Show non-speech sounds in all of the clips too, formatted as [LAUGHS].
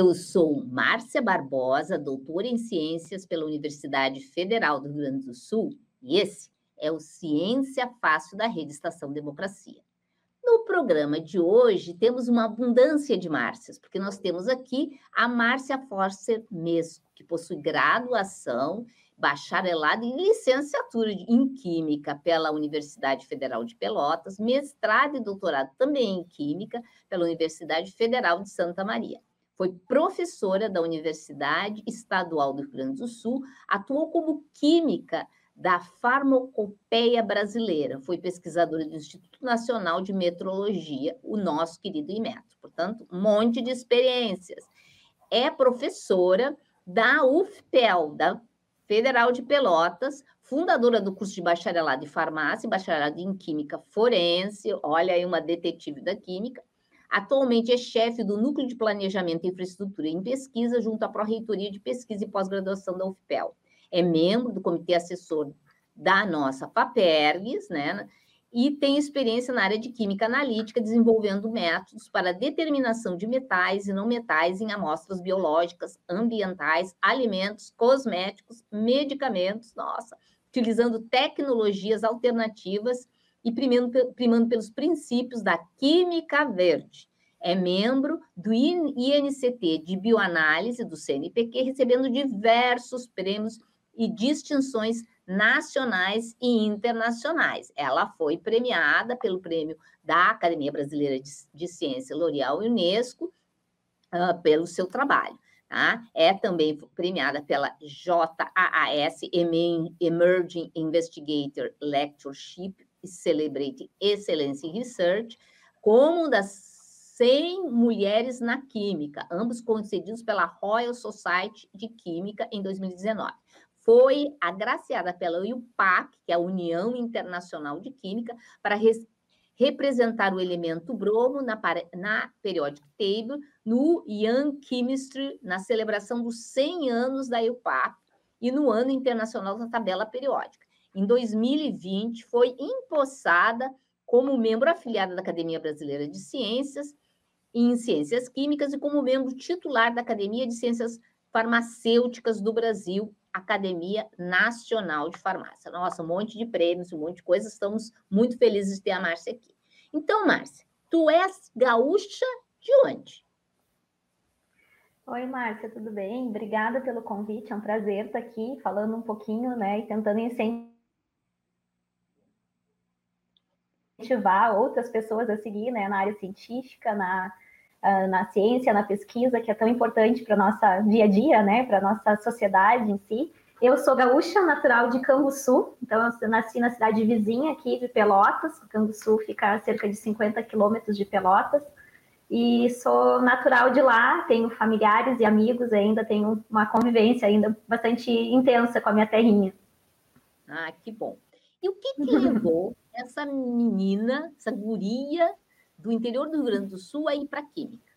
Eu sou Márcia Barbosa, doutora em Ciências pela Universidade Federal do Rio Grande do Sul, e esse é o Ciência Fácil da Rede Estação Democracia. No programa de hoje, temos uma abundância de Márcias, porque nós temos aqui a Márcia Forcer Mesco, que possui graduação, bacharelado e licenciatura em Química pela Universidade Federal de Pelotas, mestrado e doutorado também em Química pela Universidade Federal de Santa Maria. Foi professora da Universidade Estadual do Rio Grande do Sul, atuou como química da Farmacopeia Brasileira. Foi pesquisadora do Instituto Nacional de Metrologia, o nosso querido IMETRO. Portanto, um monte de experiências. É professora da UFPEL, da Federal de Pelotas, fundadora do curso de bacharelado em farmácia e bacharelado em química forense. Olha aí uma detetive da química. Atualmente é chefe do Núcleo de Planejamento, Infraestrutura e Pesquisa junto à Pró-Reitoria de Pesquisa e Pós-Graduação da UFPEL é membro do comitê assessor da nossa FAPERGS, né? E tem experiência na área de química analítica, desenvolvendo métodos para determinação de metais e não metais em amostras biológicas, ambientais, alimentos, cosméticos, medicamentos, nossa, utilizando tecnologias alternativas e primando, primando pelos princípios da química verde. É membro do INCT de bioanálise do CNPq, recebendo diversos prêmios e distinções nacionais e internacionais. Ela foi premiada pelo prêmio da Academia Brasileira de, de Ciência L'Oréal Unesco uh, pelo seu trabalho. Tá? É também premiada pela JAAS Emerging Investigator Lectureship Celebrate Excellence in Research, como das 100 mulheres na química, ambos concedidos pela Royal Society de Química em 2019 foi agraciada pela UPAC, que é a União Internacional de Química, para representar o elemento bromo na, na Periodic Table, no Young Chemistry, na celebração dos 100 anos da UPAC e no Ano Internacional da Tabela Periódica. Em 2020, foi empossada como membro afiliada da Academia Brasileira de Ciências em Ciências Químicas e como membro titular da Academia de Ciências Farmacêuticas do Brasil Academia Nacional de Farmácia. Nossa, um monte de prêmios, um monte de coisas. Estamos muito felizes de ter a Márcia aqui. Então, Márcia, tu és gaúcha de onde? Oi, Márcia, tudo bem? Obrigada pelo convite. É um prazer estar aqui falando um pouquinho, né, e tentando incentivar outras pessoas a seguir, né, na área científica, na uh, na ciência, na pesquisa, que é tão importante para nossa dia a dia, né, para nossa sociedade em si. Eu sou gaúcha, natural de Canguçu, então eu nasci na cidade vizinha aqui de Pelotas. Canguçu fica a cerca de 50 quilômetros de Pelotas. E sou natural de lá, tenho familiares e amigos ainda, tenho uma convivência ainda bastante intensa com a minha terrinha. Ah, que bom. E o que, que levou essa menina, essa guria, do interior do Rio Grande do Sul a ir para a Química?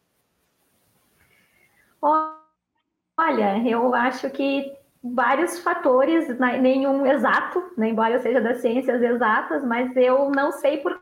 Olha, eu acho que vários fatores, né, nenhum exato, né, embora eu seja das ciências exatas, mas eu não sei por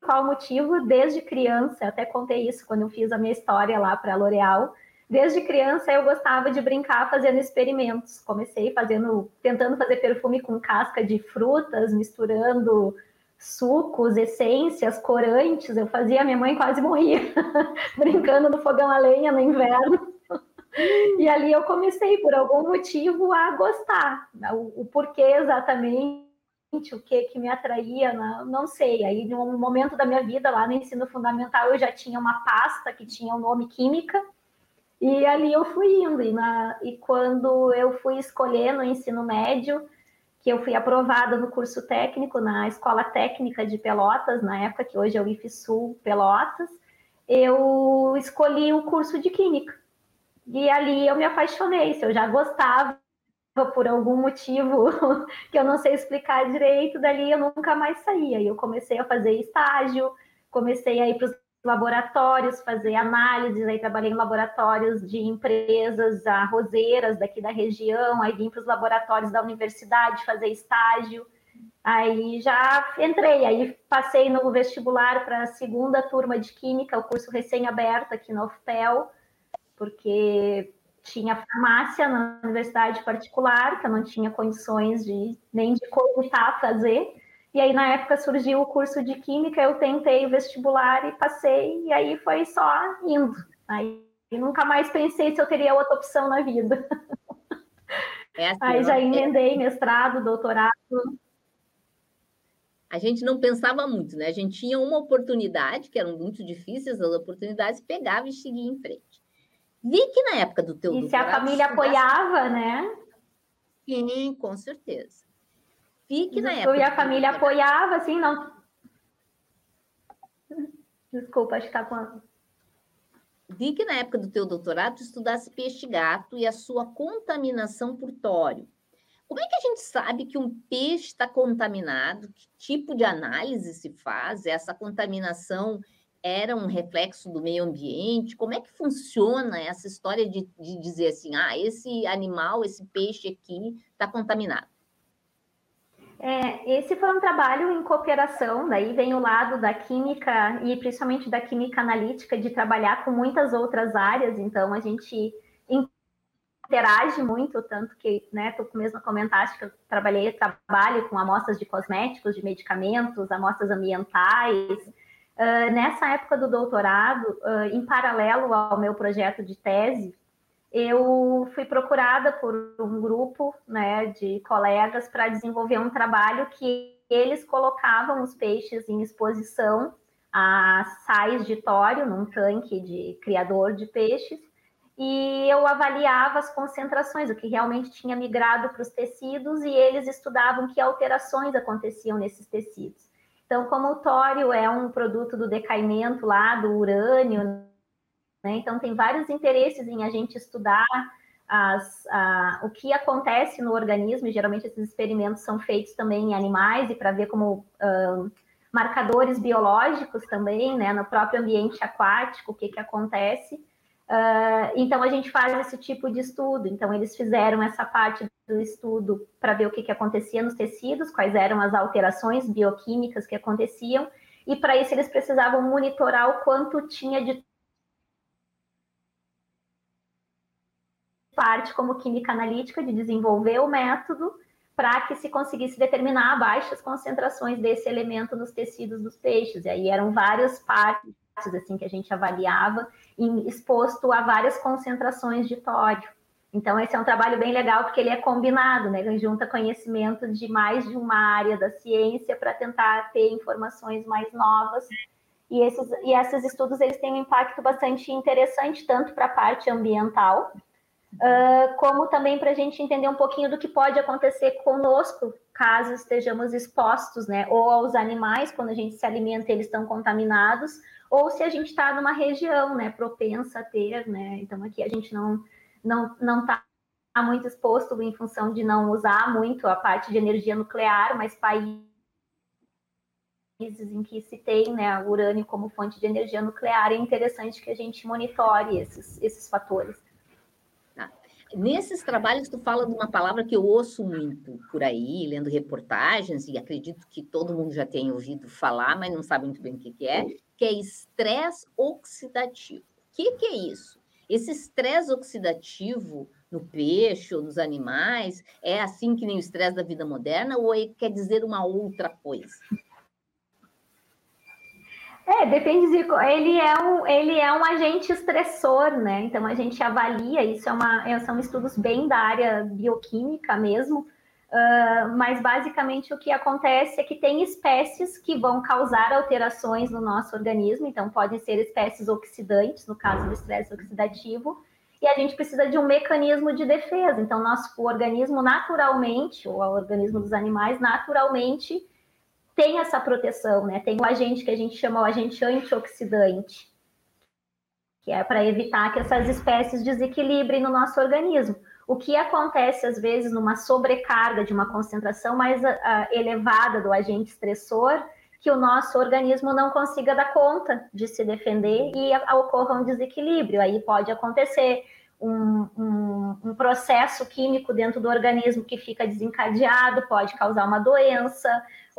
qual motivo, desde criança, até contei isso quando eu fiz a minha história lá para a L'Oréal, desde criança eu gostava de brincar fazendo experimentos. Comecei fazendo, tentando fazer perfume com casca de frutas, misturando sucos, essências, corantes. Eu fazia, minha mãe quase morria [LAUGHS] brincando no fogão a lenha no inverno. e ali eu comecei, por algum motivo, a gostar. O, o porquê exatamente, o que que me atraía, não, sei. Aí, num momento da minha vida, lá no ensino fundamental, eu já tinha uma pasta que tinha o nome Química, e ali eu fui indo. E, na, e quando eu fui escolher no ensino médio, que eu fui aprovada no curso técnico na Escola Técnica de Pelotas, na época que hoje é o IFSUL Pelotas, eu escolhi o curso de Química. E ali eu me apaixonei, se eu já gostava por algum motivo [LAUGHS] que eu não sei explicar direito, dali eu nunca mais saía. E eu comecei a fazer estágio, comecei a ir para os laboratórios, fazer análises, aí trabalhei em laboratórios de empresas arrozeiras daqui da região, aí vim para os laboratórios da universidade fazer estágio, aí já entrei, aí passei no vestibular para a segunda turma de Química, o curso recém-aberto aqui no UFPEL, porque tinha farmácia na universidade particular, que eu não tinha condições de nem de cogitar fazer. E aí, na época, surgiu o curso de Química, eu tentei o vestibular e passei, e aí foi só indo. Aí nunca mais pensei se eu teria outra opção na vida. É assim, aí já emendei mestrado, doutorado. A gente não pensava muito, né? A gente tinha uma oportunidade, que eram muito difíceis as oportunidades, pegava e seguia em frente. Vi que na época do teu E se a família apoiava, né? Sim, com certeza. Vi que na época. E a família apoiava, assim, não. Desculpa, acho que está com. Vi que na época do teu doutorado tu estudasse peixe-gato e a sua contaminação por tório. Como é que a gente sabe que um peixe está contaminado? Que tipo de análise se faz? Essa contaminação era um reflexo do meio ambiente? Como é que funciona essa história de, de dizer assim, ah, esse animal, esse peixe aqui está contaminado? É, esse foi um trabalho em cooperação, daí vem o lado da química e principalmente da química analítica, de trabalhar com muitas outras áreas, então a gente interage muito, tanto que, né, tu mesmo comentaste que eu trabalhei, trabalho com amostras de cosméticos, de medicamentos, amostras ambientais, Uh, nessa época do doutorado, uh, em paralelo ao meu projeto de tese, eu fui procurada por um grupo né, de colegas para desenvolver um trabalho que eles colocavam os peixes em exposição a sais de tório num tanque de criador de peixes e eu avaliava as concentrações, o que realmente tinha migrado para os tecidos e eles estudavam que alterações aconteciam nesses tecidos. Então, como o tório é um produto do decaimento lá do urânio, né? então tem vários interesses em a gente estudar as, a, o que acontece no organismo, e geralmente esses experimentos são feitos também em animais, e para ver como uh, marcadores biológicos também, né, no próprio ambiente aquático, o que, que acontece. Uh, então, a gente faz esse tipo de estudo. Então, eles fizeram essa parte do estudo para ver o que, que acontecia nos tecidos, quais eram as alterações bioquímicas que aconteciam, e para isso eles precisavam monitorar o quanto tinha de parte como química analítica de desenvolver o método para que se conseguisse determinar baixas concentrações desse elemento nos tecidos dos peixes. E aí eram várias partes assim que a gente avaliava exposto a várias concentrações de tório. Então, esse é um trabalho bem legal, porque ele é combinado, né? Ele junta conhecimento de mais de uma área da ciência para tentar ter informações mais novas. E esses, e esses estudos eles têm um impacto bastante interessante, tanto para a parte ambiental, uh, como também para a gente entender um pouquinho do que pode acontecer conosco, caso estejamos expostos, né? Ou aos animais, quando a gente se alimenta, eles estão contaminados, ou se a gente está numa região, né, propensa a ter, né? Então aqui a gente não não não está muito exposto em função de não usar muito a parte de energia nuclear, mas países em que se tem né, urânio como fonte de energia nuclear, é interessante que a gente monitore esses, esses fatores. Nesses trabalhos, tu fala de uma palavra que eu ouço muito por aí, lendo reportagens, e acredito que todo mundo já tenha ouvido falar, mas não sabe muito bem o que, que é, que é estresse oxidativo. O que, que é isso? Esse estresse oxidativo no peixe ou nos animais é assim que nem o estresse da vida moderna ou quer dizer uma outra coisa? É, depende de. Ele é um, ele é um agente estressor, né? Então a gente avalia, isso é uma, é, são estudos bem da área bioquímica mesmo, Uh, mas basicamente o que acontece é que tem espécies que vão causar alterações no nosso organismo, então podem ser espécies oxidantes, no caso do estresse oxidativo, e a gente precisa de um mecanismo de defesa. Então, nosso organismo naturalmente, ou o organismo dos animais, naturalmente tem essa proteção, né? Tem o agente que a gente chama o agente antioxidante, que é para evitar que essas espécies desequilibrem no nosso organismo. O que acontece, às vezes, numa sobrecarga de uma concentração mais uh, elevada do agente estressor, que o nosso organismo não consiga dar conta de se defender e ocorra um desequilíbrio. Aí pode acontecer um, um um, um, processo químico dentro do organismo que fica desencadeado, pode causar uma doença,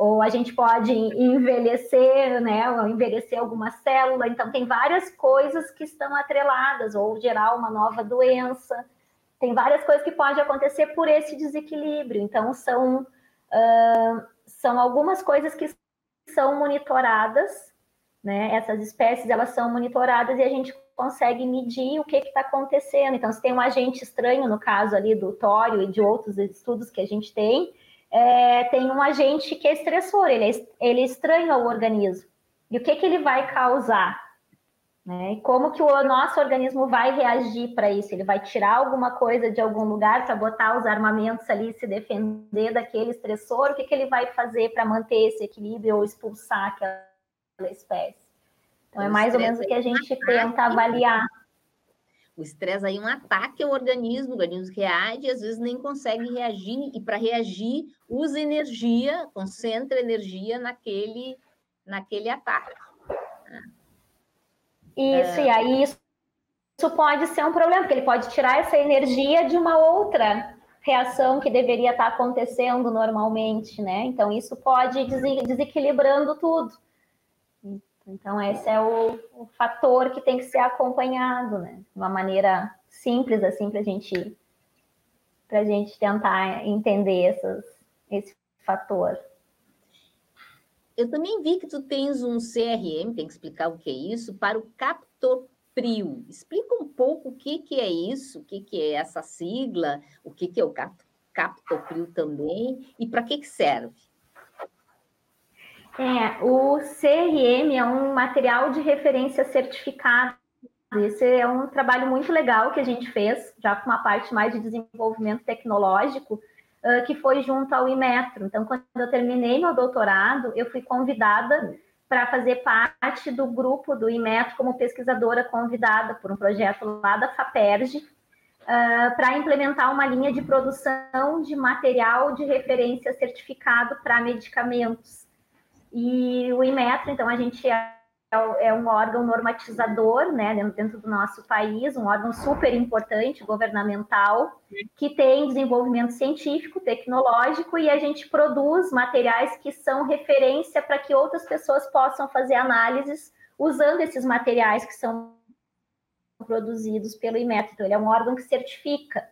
ou a gente pode envelhecer, né? Ou envelhecer alguma célula. Então, tem várias coisas que estão atreladas, ou gerar uma nova doença. Tem várias coisas que podem acontecer por esse desequilíbrio. Então, são, uh, são algumas coisas que são monitoradas, né? Essas espécies, elas são monitoradas e a gente consegue medir o que está acontecendo. Então, se tem um agente estranho, no caso ali do tório e de outros estudos que a gente tem, é, tem um agente que é estressor, ele é, ele estranho ao organismo. E o que, que ele vai causar? Né? E como que o nosso organismo vai reagir para isso? Ele vai tirar alguma coisa de algum lugar para botar os armamentos ali e se defender daquele estressor? O que, que ele vai fazer para manter esse equilíbrio ou expulsar aquela espécie? Então, é mais ou menos o que a gente tenta avaliar. O estresse aí é um ataque ao organismo, o organismo reage e às vezes nem consegue reagir, e para reagir, usa energia, concentra energia naquele, naquele ataque. Isso, é... e aí isso, isso pode ser um problema, porque ele pode tirar essa energia de uma outra reação que deveria estar acontecendo normalmente, né? Então, isso pode desequilibrando tudo. Então, esse é o, o fator que tem que ser acompanhado, né? De uma maneira simples, assim, para gente, a gente tentar entender essas, esse fator. Eu também vi que tu tens um CRM, tem que explicar o que é isso, para o Captoprio. Explica um pouco o que, que é isso, o que, que é essa sigla, o que, que é o Captoprio também e para que, que serve. É, o CRM é um material de referência certificado. Esse é um trabalho muito legal que a gente fez, já com uma parte mais de desenvolvimento tecnológico, uh, que foi junto ao Imetro. Então, quando eu terminei meu doutorado, eu fui convidada para fazer parte do grupo do Imetro como pesquisadora convidada por um projeto lá da FAPERJ, uh, para implementar uma linha de produção de material de referência certificado para medicamentos. E o Inmetro, então, a gente é, é um órgão normatizador, né, dentro do nosso país, um órgão super importante, governamental, que tem desenvolvimento científico, tecnológico, e a gente produz materiais que são referência para que outras pessoas possam fazer análises usando esses materiais que são produzidos pelo IMET. Então, ele é um órgão que certifica.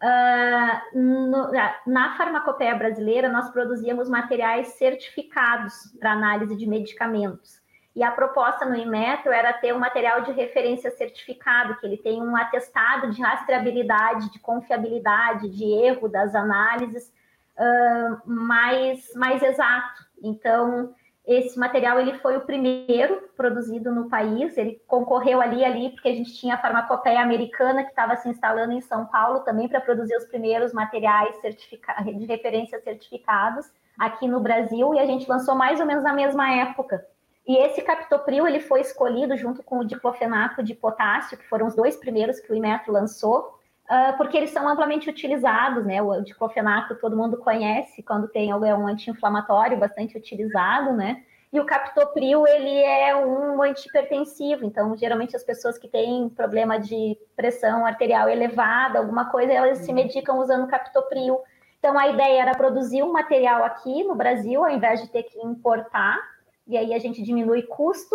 Uh, no, na farmacopeia brasileira, nós produzíamos materiais certificados para análise de medicamentos. E a proposta no Inmetro era ter um material de referência certificado, que ele tem um atestado de rastreabilidade, de confiabilidade, de erro das análises uh, mais, mais exato. Então, esse material ele foi o primeiro produzido no país, ele concorreu ali ali porque a gente tinha a farmacopeia americana que estava se instalando em São Paulo também para produzir os primeiros materiais de referência certificados aqui no Brasil e a gente lançou mais ou menos na mesma época. E esse captopril ele foi escolhido junto com o diclofenaco de potássio, que foram os dois primeiros que o Imetro lançou, uh, porque eles são amplamente utilizados, né? O diclofenaco todo mundo conhece quando tem é um anti-inflamatório bastante utilizado, né? E o captopril, ele é um antihipertensivo, então geralmente as pessoas que têm problema de pressão arterial elevada, alguma coisa, elas se uhum. medicam usando captopril. Então a ideia era produzir um material aqui no Brasil, ao invés de ter que importar, e aí a gente diminui custo,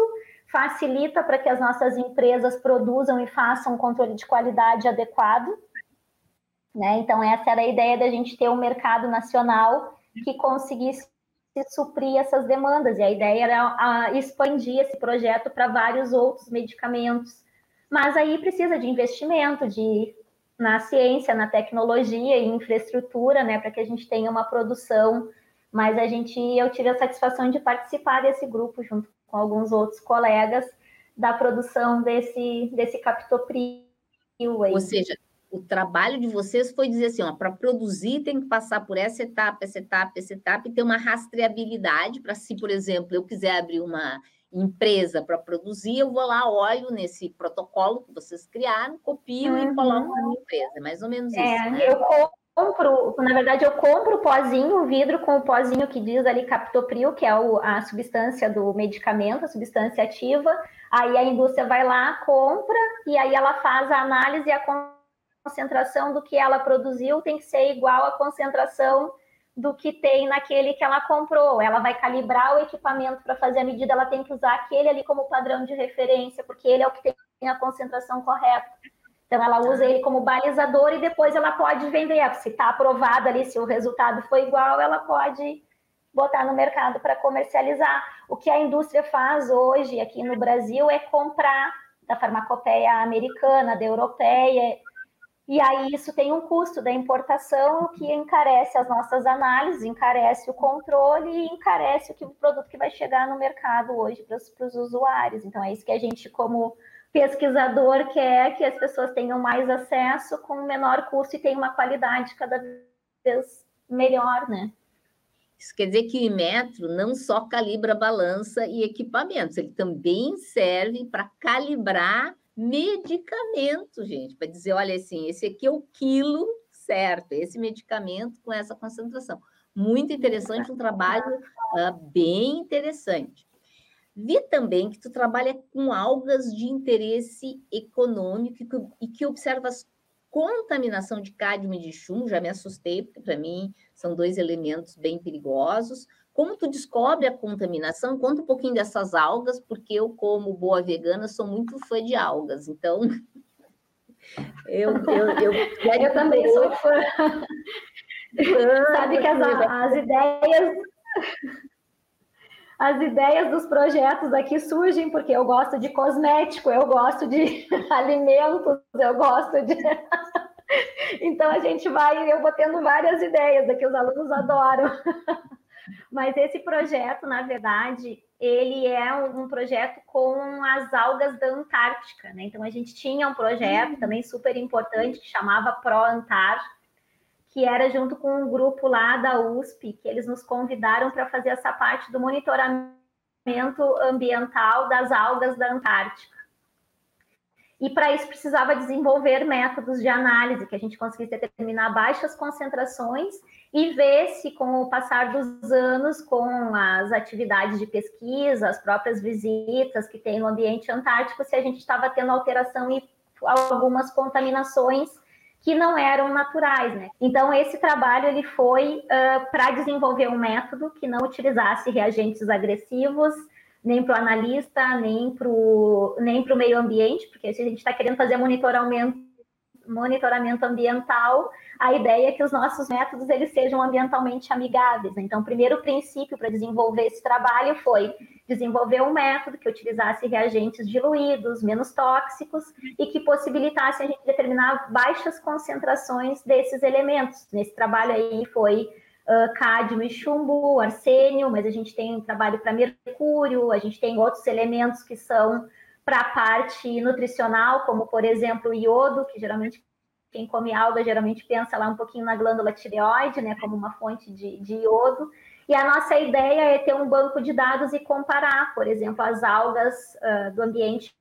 facilita para que as nossas empresas produzam e façam um controle de qualidade adequado. Né? Então, essa era a ideia da gente ter um mercado nacional que conseguisse suprir essas demandas. E a ideia era expandir esse projeto para vários outros medicamentos. Mas aí precisa de investimento, de na ciência, na tecnologia e infraestrutura, né, para que a gente tenha uma produção. Mas a gente, eu tive a satisfação de participar desse grupo junto com alguns outros colegas da produção desse, desse captopril. Ou seja, o trabalho de vocês foi dizer assim, ó, para produzir tem que passar por essa etapa, essa etapa, essa etapa e ter uma rastreabilidade para se, por exemplo, eu quiser abrir uma empresa para produzir, eu vou lá, olho nesse protocolo que vocês criaram, copio uhum. e coloco na minha empresa. É mais ou menos é, isso, né? Eu compro, na verdade, eu compro o pozinho, o vidro com o pozinho que diz ali captopril, que é o, a substância do medicamento, a substância ativa. Aí a indústria vai lá, compra, e aí ela faz a análise e a concentração do que ela produziu tem que ser igual à concentração do que tem naquele que ela comprou. Ela vai calibrar o equipamento para fazer a medida, ela tem que usar aquele ali como padrão de referência, porque ele é o que tem a concentração correta. Então, ela usa ele como balizador e depois ela pode vender. Se está aprovado ali, se o resultado foi igual, ela pode botar no mercado para comercializar. O que a indústria faz hoje aqui no Brasil é comprar da farmacopeia americana, da europeia, e aí isso tem um custo da importação que encarece as nossas análises, encarece o controle e encarece o, que, o produto que vai chegar no mercado hoje para os usuários. Então é isso que a gente, como pesquisador, quer que as pessoas tenham mais acesso com menor custo e tenham uma qualidade cada vez melhor, né? Isso quer dizer que o Imetro não só calibra balança e equipamentos, ele também serve para calibrar medicamento, gente, para dizer, olha assim, esse aqui é o quilo certo, esse medicamento com essa concentração. Muito interessante, um trabalho uh, bem interessante. Vi também que tu trabalha com algas de interesse econômico e que observas contaminação de cádmio e de chumbo, já me assustei, porque para mim são dois elementos bem perigosos. Como tu descobre a contaminação? Conta um pouquinho dessas algas, porque eu, como boa vegana, sou muito fã de algas. Então, [LAUGHS] eu, eu, eu, [LAUGHS] eu também sou [LAUGHS] fã. Sabe que as, as ideias as ideias dos projetos aqui surgem porque eu gosto de cosmético, eu gosto de [LAUGHS] alimentos, eu gosto de. [LAUGHS] então a gente vai, eu vou tendo várias ideias aqui, os alunos adoram. [LAUGHS] Mas esse projeto, na verdade, ele é um projeto com as algas da Antártica, né? Então a gente tinha um projeto uhum. também super importante que chamava Pro Antar, que era junto com um grupo lá da USP, que eles nos convidaram para fazer essa parte do monitoramento ambiental das algas da Antártica. E para isso precisava desenvolver métodos de análise que a gente conseguisse determinar baixas concentrações e ver se, com o passar dos anos, com as atividades de pesquisa, as próprias visitas que tem no ambiente antártico, se a gente estava tendo alteração e algumas contaminações que não eram naturais, né? Então esse trabalho ele foi uh, para desenvolver um método que não utilizasse reagentes agressivos, nem para o analista, nem para o nem o meio ambiente, porque a gente está querendo fazer monitoramento, monitoramento ambiental, a ideia é que os nossos métodos eles sejam ambientalmente amigáveis. Então, o primeiro princípio para desenvolver esse trabalho foi desenvolver um método que utilizasse reagentes diluídos, menos tóxicos e que possibilitasse a gente determinar baixas concentrações desses elementos. Nesse trabalho aí foi uh, cádmio e chumbo, arsênio, mas a gente tem trabalho para mercúrio, a gente tem outros elementos que são para a parte nutricional, como por exemplo o iodo, que geralmente quem come alga geralmente pensa lá um pouquinho na glândula tireoide, né, como uma fonte de, de iodo. E a nossa ideia é ter um banco de dados e comparar, por exemplo, as algas uh, do ambiente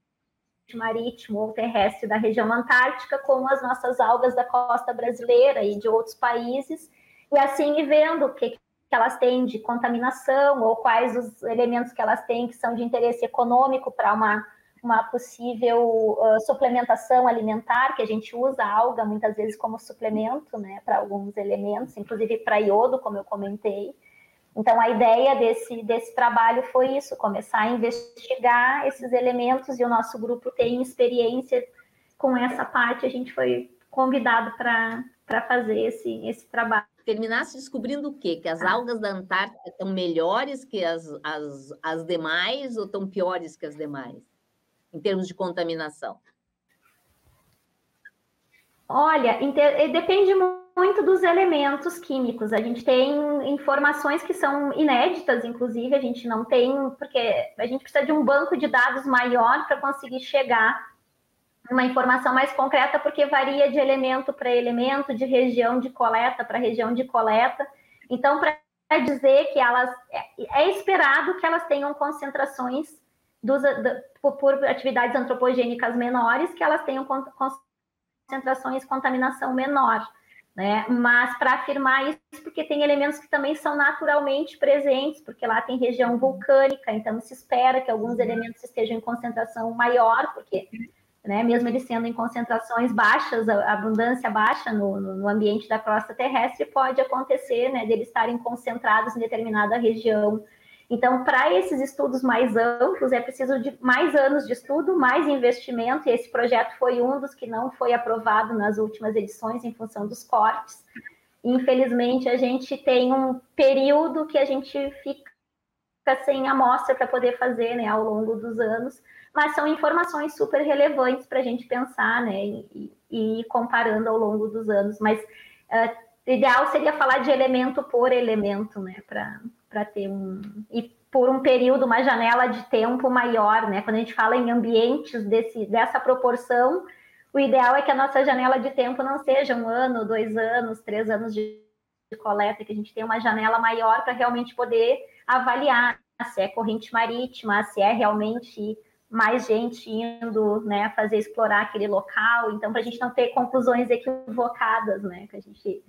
marítimo ou terrestre da região antártica com as nossas algas da costa brasileira e de outros países e assim ir vendo o que, que elas têm de contaminação ou quais os elementos que elas têm que são de interesse econômico para uma, uma possível uh, suplementação alimentar, que a gente usa a alga muitas vezes como suplemento né, para alguns elementos, inclusive para iodo, como eu comentei. Então, a ideia desse, desse trabalho foi isso: começar a investigar esses elementos, e o nosso grupo tem experiência com essa parte, a gente foi convidado para fazer esse, esse trabalho terminasse descobrindo o quê? Que as algas da Antártica estão melhores que as, as, as demais ou estão piores que as demais, em termos de contaminação? Olha, eh, depende muito dos elementos químicos. A gente tem informações que são inéditas, inclusive, a gente não tem, porque a gente precisa de um banco de dados maior para conseguir chegar uma informação mais concreta, porque varia de elemento para elemento, de região de coleta para região de coleta. Então, para dizer que elas é, é esperado que elas tenham concentrações dos, por, por, atividades antropogênicas menores, que elas tenham concentrações contaminação menor. Né? Mas para afirmar isso, porque tem elementos que também são naturalmente presentes, porque lá tem região vulcânica, então se espera que alguns elementos estejam em concentração maior, porque né? Mesmo eles sendo em concentrações baixas, a abundância baixa no, no ambiente da crosta terrestre, pode acontecer, né? Deles estarem concentrados em determinada região. Então, para esses estudos mais amplos, é preciso de mais anos de estudo, mais investimento, e esse projeto foi um dos que não foi aprovado nas últimas edições em função dos cortes. Infelizmente, a gente tem um período que a gente fica sem amostra para poder fazer né, ao longo dos anos, mas são informações super relevantes para a gente pensar, né, e, ir comparando ao longo dos anos. Mas uh, ideal seria falar de elemento por elemento, né, para ter um e por um período, uma janela de tempo maior, né? Quando a gente fala em ambientes desse, dessa proporção, o ideal é que a nossa janela de tempo não seja um ano, dois anos, três anos de coleta, que a gente tenha uma janela maior para realmente poder avaliar se é corrente marítima, se é realmente mais gente indo né, fazer explorar aquele local, então para a gente não ter conclusões equivocadas, né? Que a gente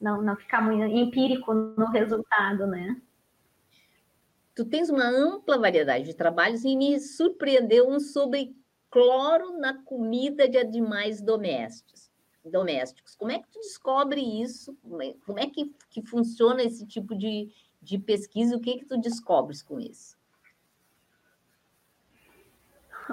não, não ficar muito empírico no resultado, né? Tu tens uma ampla variedade de trabalhos e me surpreendeu um sobre cloro na comida de animais domésticos. domésticos. Como é que tu descobre isso? Como é, é que, que funciona esse tipo de, de pesquisa? O que que tu descobres com isso?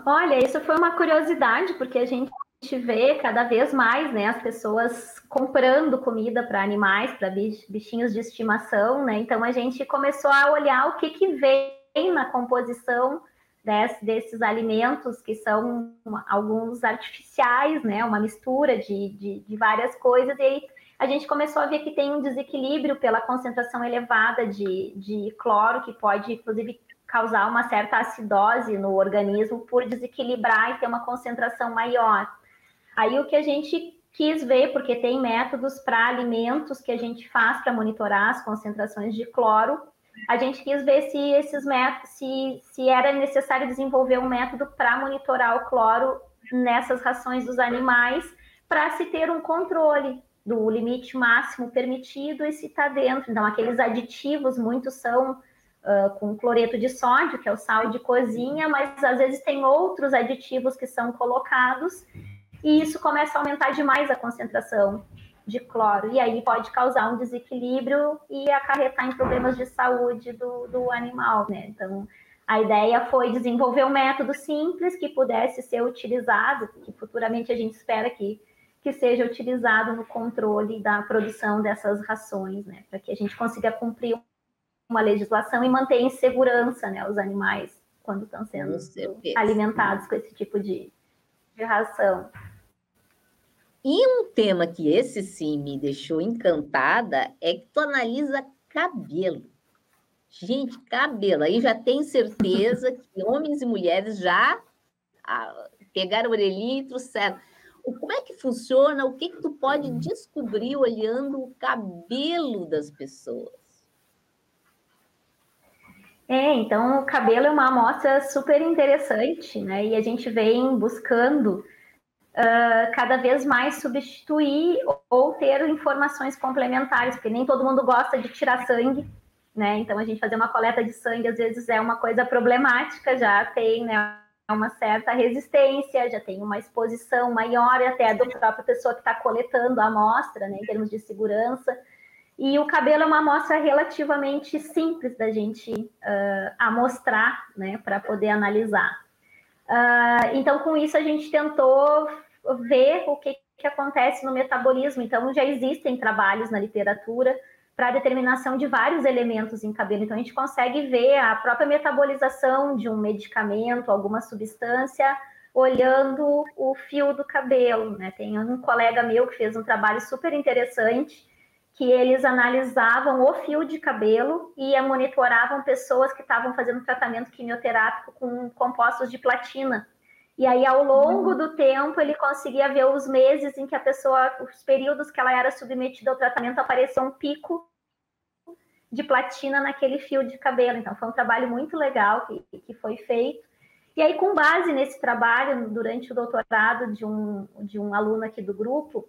Olha, isso foi uma curiosidade, porque a gente vê cada vez mais né, as pessoas comprando comida para animais, para bichinhos de estimação, né? Então a gente começou a olhar o que, que vem na composição desse, desses alimentos, que são alguns artificiais, né? Uma mistura de, de, de várias coisas, e aí a gente começou a ver que tem um desequilíbrio pela concentração elevada de, de cloro, que pode, inclusive, causar uma certa acidose no organismo por desequilibrar e ter uma concentração maior. Aí o que a gente quis ver, porque tem métodos para alimentos que a gente faz para monitorar as concentrações de cloro, a gente quis ver se esses métodos, se, se era necessário desenvolver um método para monitorar o cloro nessas rações dos animais, para se ter um controle do limite máximo permitido e se está dentro. Então, aqueles aditivos, muitos são uh, com cloreto de sódio, que é o sal de cozinha, mas às vezes tem outros aditivos que são colocados e isso começa a aumentar demais a concentração de cloro, e aí pode causar um desequilíbrio e acarretar em problemas de saúde do, do animal, né? Então, a ideia foi desenvolver um método simples que pudesse ser utilizado, que futuramente a gente espera que, que seja utilizado no controle da produção dessas rações, né? Para que a gente consiga cumprir uma legislação e manter em segurança né, os animais quando estão sendo alimentados com esse tipo de, de ração. E um tema que esse sim me deixou encantada é que tu analisa cabelo. Gente, cabelo, aí já tem certeza [LAUGHS] que homens e mulheres já ah, pegaram a orelhinha e trouxeram. Como é que funciona? O que, que tu pode descobrir olhando o cabelo das pessoas? É, então o cabelo é uma amostra super interessante, né? E a gente vem buscando uh, cada vez mais substituir ou ter informações complementares, porque nem todo mundo gosta de tirar sangue, né? Então a gente fazer uma coleta de sangue às vezes é uma coisa problemática, já tem, né? Uma certa resistência, já tem uma exposição maior até do própria pessoa que está coletando a amostra, né? Em termos de segurança. E o cabelo é uma amostra relativamente simples da gente uh, amostrar, né, para poder analisar. Uh, então, com isso, a gente tentou ver o que, que acontece no metabolismo. Então, já existem trabalhos na literatura para determinação de vários elementos em cabelo. Então, a gente consegue ver a própria metabolização de um medicamento, alguma substância, olhando o fio do cabelo. Né? Tem um colega meu que fez um trabalho super interessante que eles analisavam o fio de cabelo e monitoravam pessoas que estavam fazendo tratamento quimioterápico com compostos de platina. E aí, ao longo uhum. do tempo, ele conseguia ver os meses em que a pessoa, os períodos que ela era submetida ao tratamento, aparecia um pico de platina naquele fio de cabelo. Então, foi um trabalho muito legal que, que foi feito. E aí, com base nesse trabalho, durante o doutorado de um, de um aluno aqui do grupo,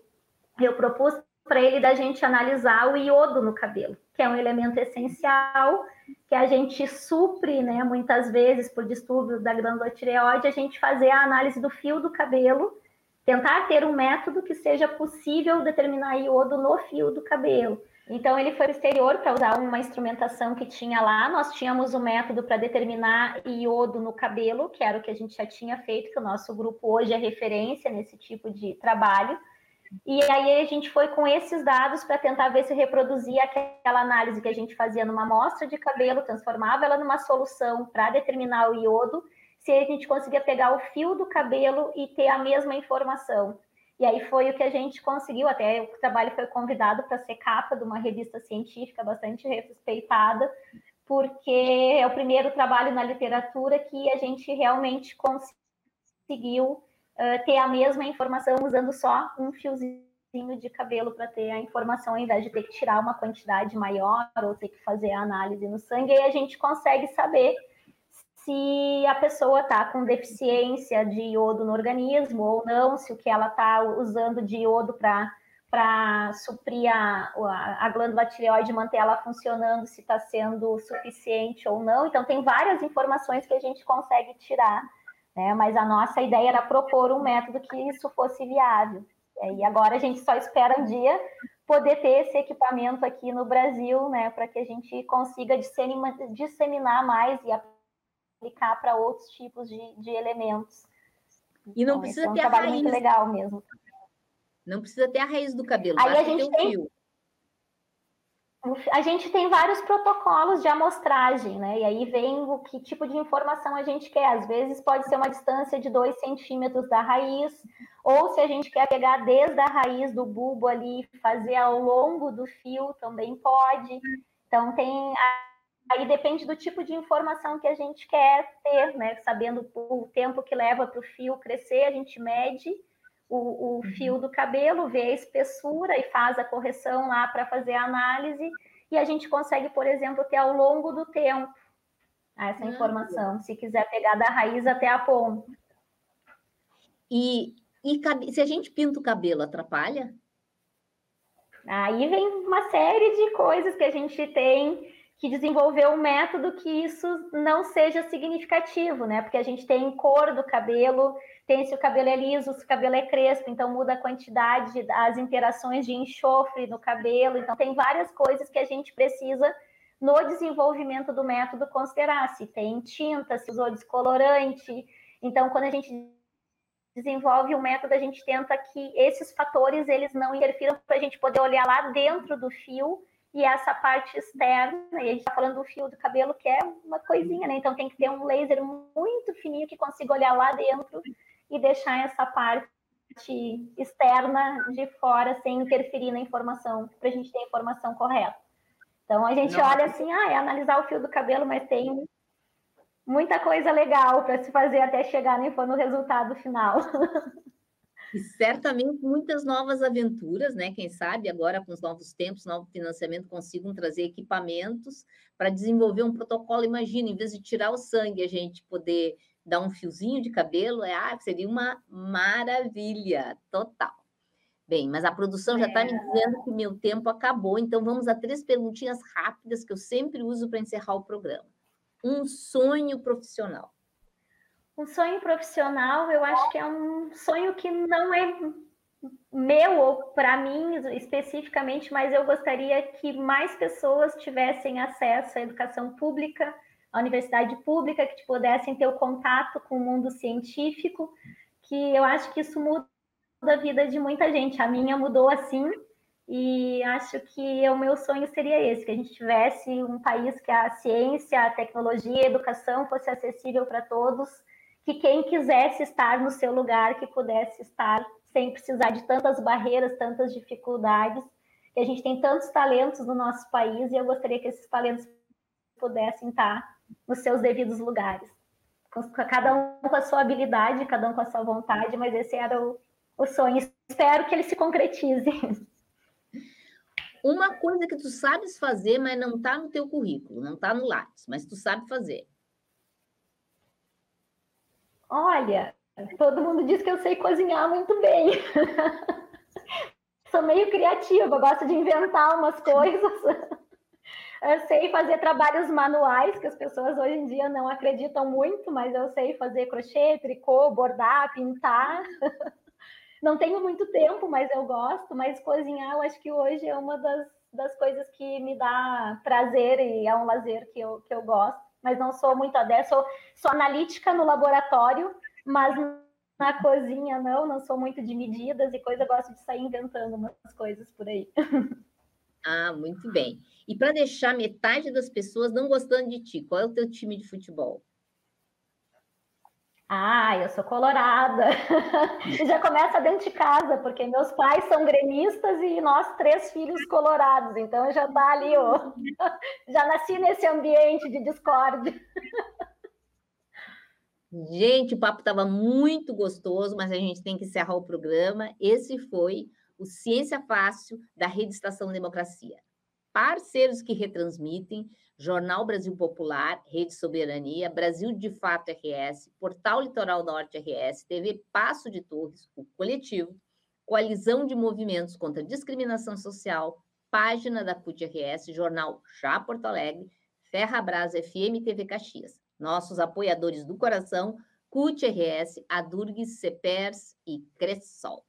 eu propus para ele da gente analisar o iodo no cabelo, que é um elemento essencial que a gente supre, né, muitas vezes por distúrbio da glândula tireoide, a gente fazer a análise do fio do cabelo, tentar ter um método que seja possível determinar iodo no fio do cabelo. Então ele foi para o exterior para usar uma instrumentação que tinha lá. Nós tínhamos o um método para determinar iodo no cabelo, que era o que a gente já tinha feito, que o nosso grupo hoje é referência nesse tipo de trabalho. E aí a gente foi com esses dados para tentar ver se reproduzia aquela análise que a gente fazia numa amostra de cabelo, transformava ela numa solução para determinar o iodo, se a gente conseguia pegar o fio do cabelo e ter a mesma informação. E aí foi o que a gente conseguiu, até o trabalho foi convidado para ser capa de uma revista científica bastante respeitada, porque é o primeiro trabalho na literatura que a gente realmente conseguiu uh, ter a mesma informação usando só um fiozinho de cabelo para ter a informação, ao invés de ter que tirar uma quantidade maior ou ter que fazer a análise no sangue, aí a gente consegue saber se a pessoa está com deficiência de iodo no organismo ou não, se o que ela está usando de iodo para suprir a, a, a glândula tireoide, manter ela funcionando, se está sendo suficiente ou não. Então, tem várias informações que a gente consegue tirar né? Mas a nossa ideia era propor um método que isso fosse viável. E agora a gente só espera um dia poder ter esse equipamento aqui no Brasil, né, para que a gente consiga disseminar mais e aplicar para outros tipos de, de elementos. E não então, precisa é um ter a raiz. muito legal mesmo. Não precisa ter a raiz do cabelo, Aí a gente tem, fio a gente tem vários protocolos de amostragem, né? E aí vem o que tipo de informação a gente quer. Às vezes pode ser uma distância de 2 centímetros da raiz, ou se a gente quer pegar desde a raiz do bulbo ali, fazer ao longo do fio, também pode. Então tem. Aí depende do tipo de informação que a gente quer ter, né? Sabendo o tempo que leva para o fio crescer, a gente mede o, o uhum. fio do cabelo, vê a espessura e faz a correção lá para fazer a análise, e a gente consegue, por exemplo, ter ao longo do tempo essa ah, informação, se quiser pegar da raiz até a ponta. E, e se a gente pinta o cabelo, atrapalha? Aí vem uma série de coisas que a gente tem que desenvolver um método que isso não seja significativo, né? Porque a gente tem cor do cabelo, tem se o cabelo é liso, se o cabelo é crespo, então muda a quantidade, as interações de enxofre no cabelo. Então, tem várias coisas que a gente precisa, no desenvolvimento do método, considerar. Se tem tinta, se usou descolorante. Então, quando a gente desenvolve o método, a gente tenta que esses fatores eles não interfiram para a gente poder olhar lá dentro do fio e essa parte externa, e a gente está falando do fio do cabelo, que é uma coisinha, né? Então tem que ter um laser muito fininho que consiga olhar lá dentro e deixar essa parte externa de fora sem interferir na informação, para a gente ter a informação correta. Então a gente Não. olha assim, ah, é analisar o fio do cabelo, mas tem muita coisa legal para se fazer até chegar no resultado final. [LAUGHS] E certamente muitas novas aventuras, né? Quem sabe agora com os novos tempos, novo financiamento, consigam trazer equipamentos para desenvolver um protocolo. Imagina, em vez de tirar o sangue, a gente poder dar um fiozinho de cabelo, é, ah, seria uma maravilha total. Bem, mas a produção já está me é. dizendo que meu tempo acabou, então vamos a três perguntinhas rápidas que eu sempre uso para encerrar o programa. Um sonho profissional. Um sonho profissional, eu acho que é um sonho que não é meu ou para mim especificamente, mas eu gostaria que mais pessoas tivessem acesso à educação pública, a universidade pública, que pudessem ter o contato com o mundo científico, que eu acho que isso muda a vida de muita gente. A minha mudou assim, e acho que o meu sonho seria esse, que a gente tivesse um país que a ciência, a tecnologia, a educação fosse acessível para todos, que quem quisesse estar no seu lugar, que pudesse estar sem precisar de tantas barreiras, tantas dificuldades, que a gente tem tantos talentos no nosso país e eu gostaria que esses talentos pudessem estar nos seus devidos lugares. Cada um com a sua habilidade, cada um com a sua vontade, mas esse era o, o sonho. Espero que ele se concretize. Uma coisa que tu sabes fazer, mas não está no teu currículo, não está no Lattes, mas tu sabe fazer. Olha, todo mundo diz que eu sei cozinhar muito bem. [LAUGHS] sou meio criativa, gosto de inventar umas coisas. [LAUGHS] Eu sei fazer trabalhos manuais, que as pessoas hoje em dia não acreditam muito, mas eu sei fazer crochê, tricô, bordar, pintar. [LAUGHS] Não tenho muito tempo, mas eu gosto. Mas cozinhar, eu acho que hoje é uma das, das coisas que me dá prazer e é um lazer que eu, que eu gosto. Mas não sou muito adepta, sou, sou analítica no laboratório, mas na cozinha não, não sou muito de medidas e coisa, gosto de sair inventando umas coisas por aí. [LAUGHS] Ah, muito bem. E para deixar metade das pessoas não gostando de ti, qual é o teu time de futebol? Ah, eu sou colorada. e [LAUGHS] já começa dentro de casa, porque meus pais são gremistas e nós três filhos colorados. Então já tá ali, ó. [LAUGHS] já nasci nesse ambiente de discórdia. Gente, o papo estava muito gostoso, mas a gente tem que encerrar o programa. Esse foi o Ciência Fácil da Rede Estação Democracia. Parceiros que retransmitem, Jornal Brasil Popular, Rede Soberania, Brasil de Fato RS, Portal Litoral Norte RS, TV Passo de Torres, o Coletivo, Coalizão de Movimentos contra Discriminação Social, página da CUT RS, Jornal Já Porto Alegre, Ferrabras FM TV Caxias. Nossos apoiadores do coração, CUT RS, Adurgs, CEPERS e Cressol.